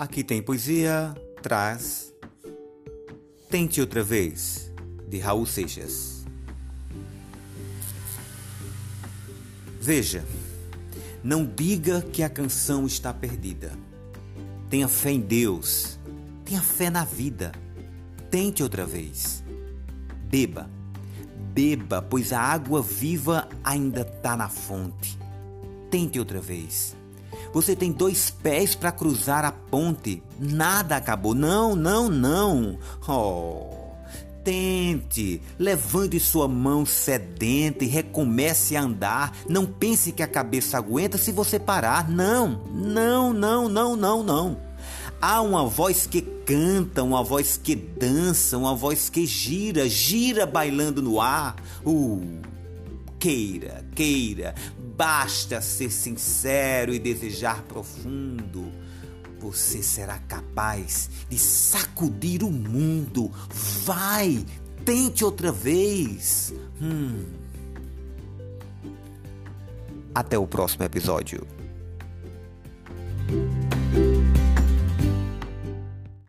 Aqui tem poesia, traz. Tente outra vez, de Raul Seixas. Veja, não diga que a canção está perdida. Tenha fé em Deus, tenha fé na vida. Tente outra vez. Beba, beba, pois a água viva ainda está na fonte. Tente outra vez. Você tem dois pés para cruzar a ponte. Nada acabou. Não, não, não. Oh. Tente, levante sua mão sedenta e recomece a andar. Não pense que a cabeça aguenta se você parar. Não, não, não, não, não, não. Há uma voz que canta, uma voz que dança, uma voz que gira, gira bailando no ar. Uh, queira, queira, basta ser sincero e desejar profundo. Você será capaz de sacudir o mundo. Vai, tente outra vez. Hum. Até o próximo episódio.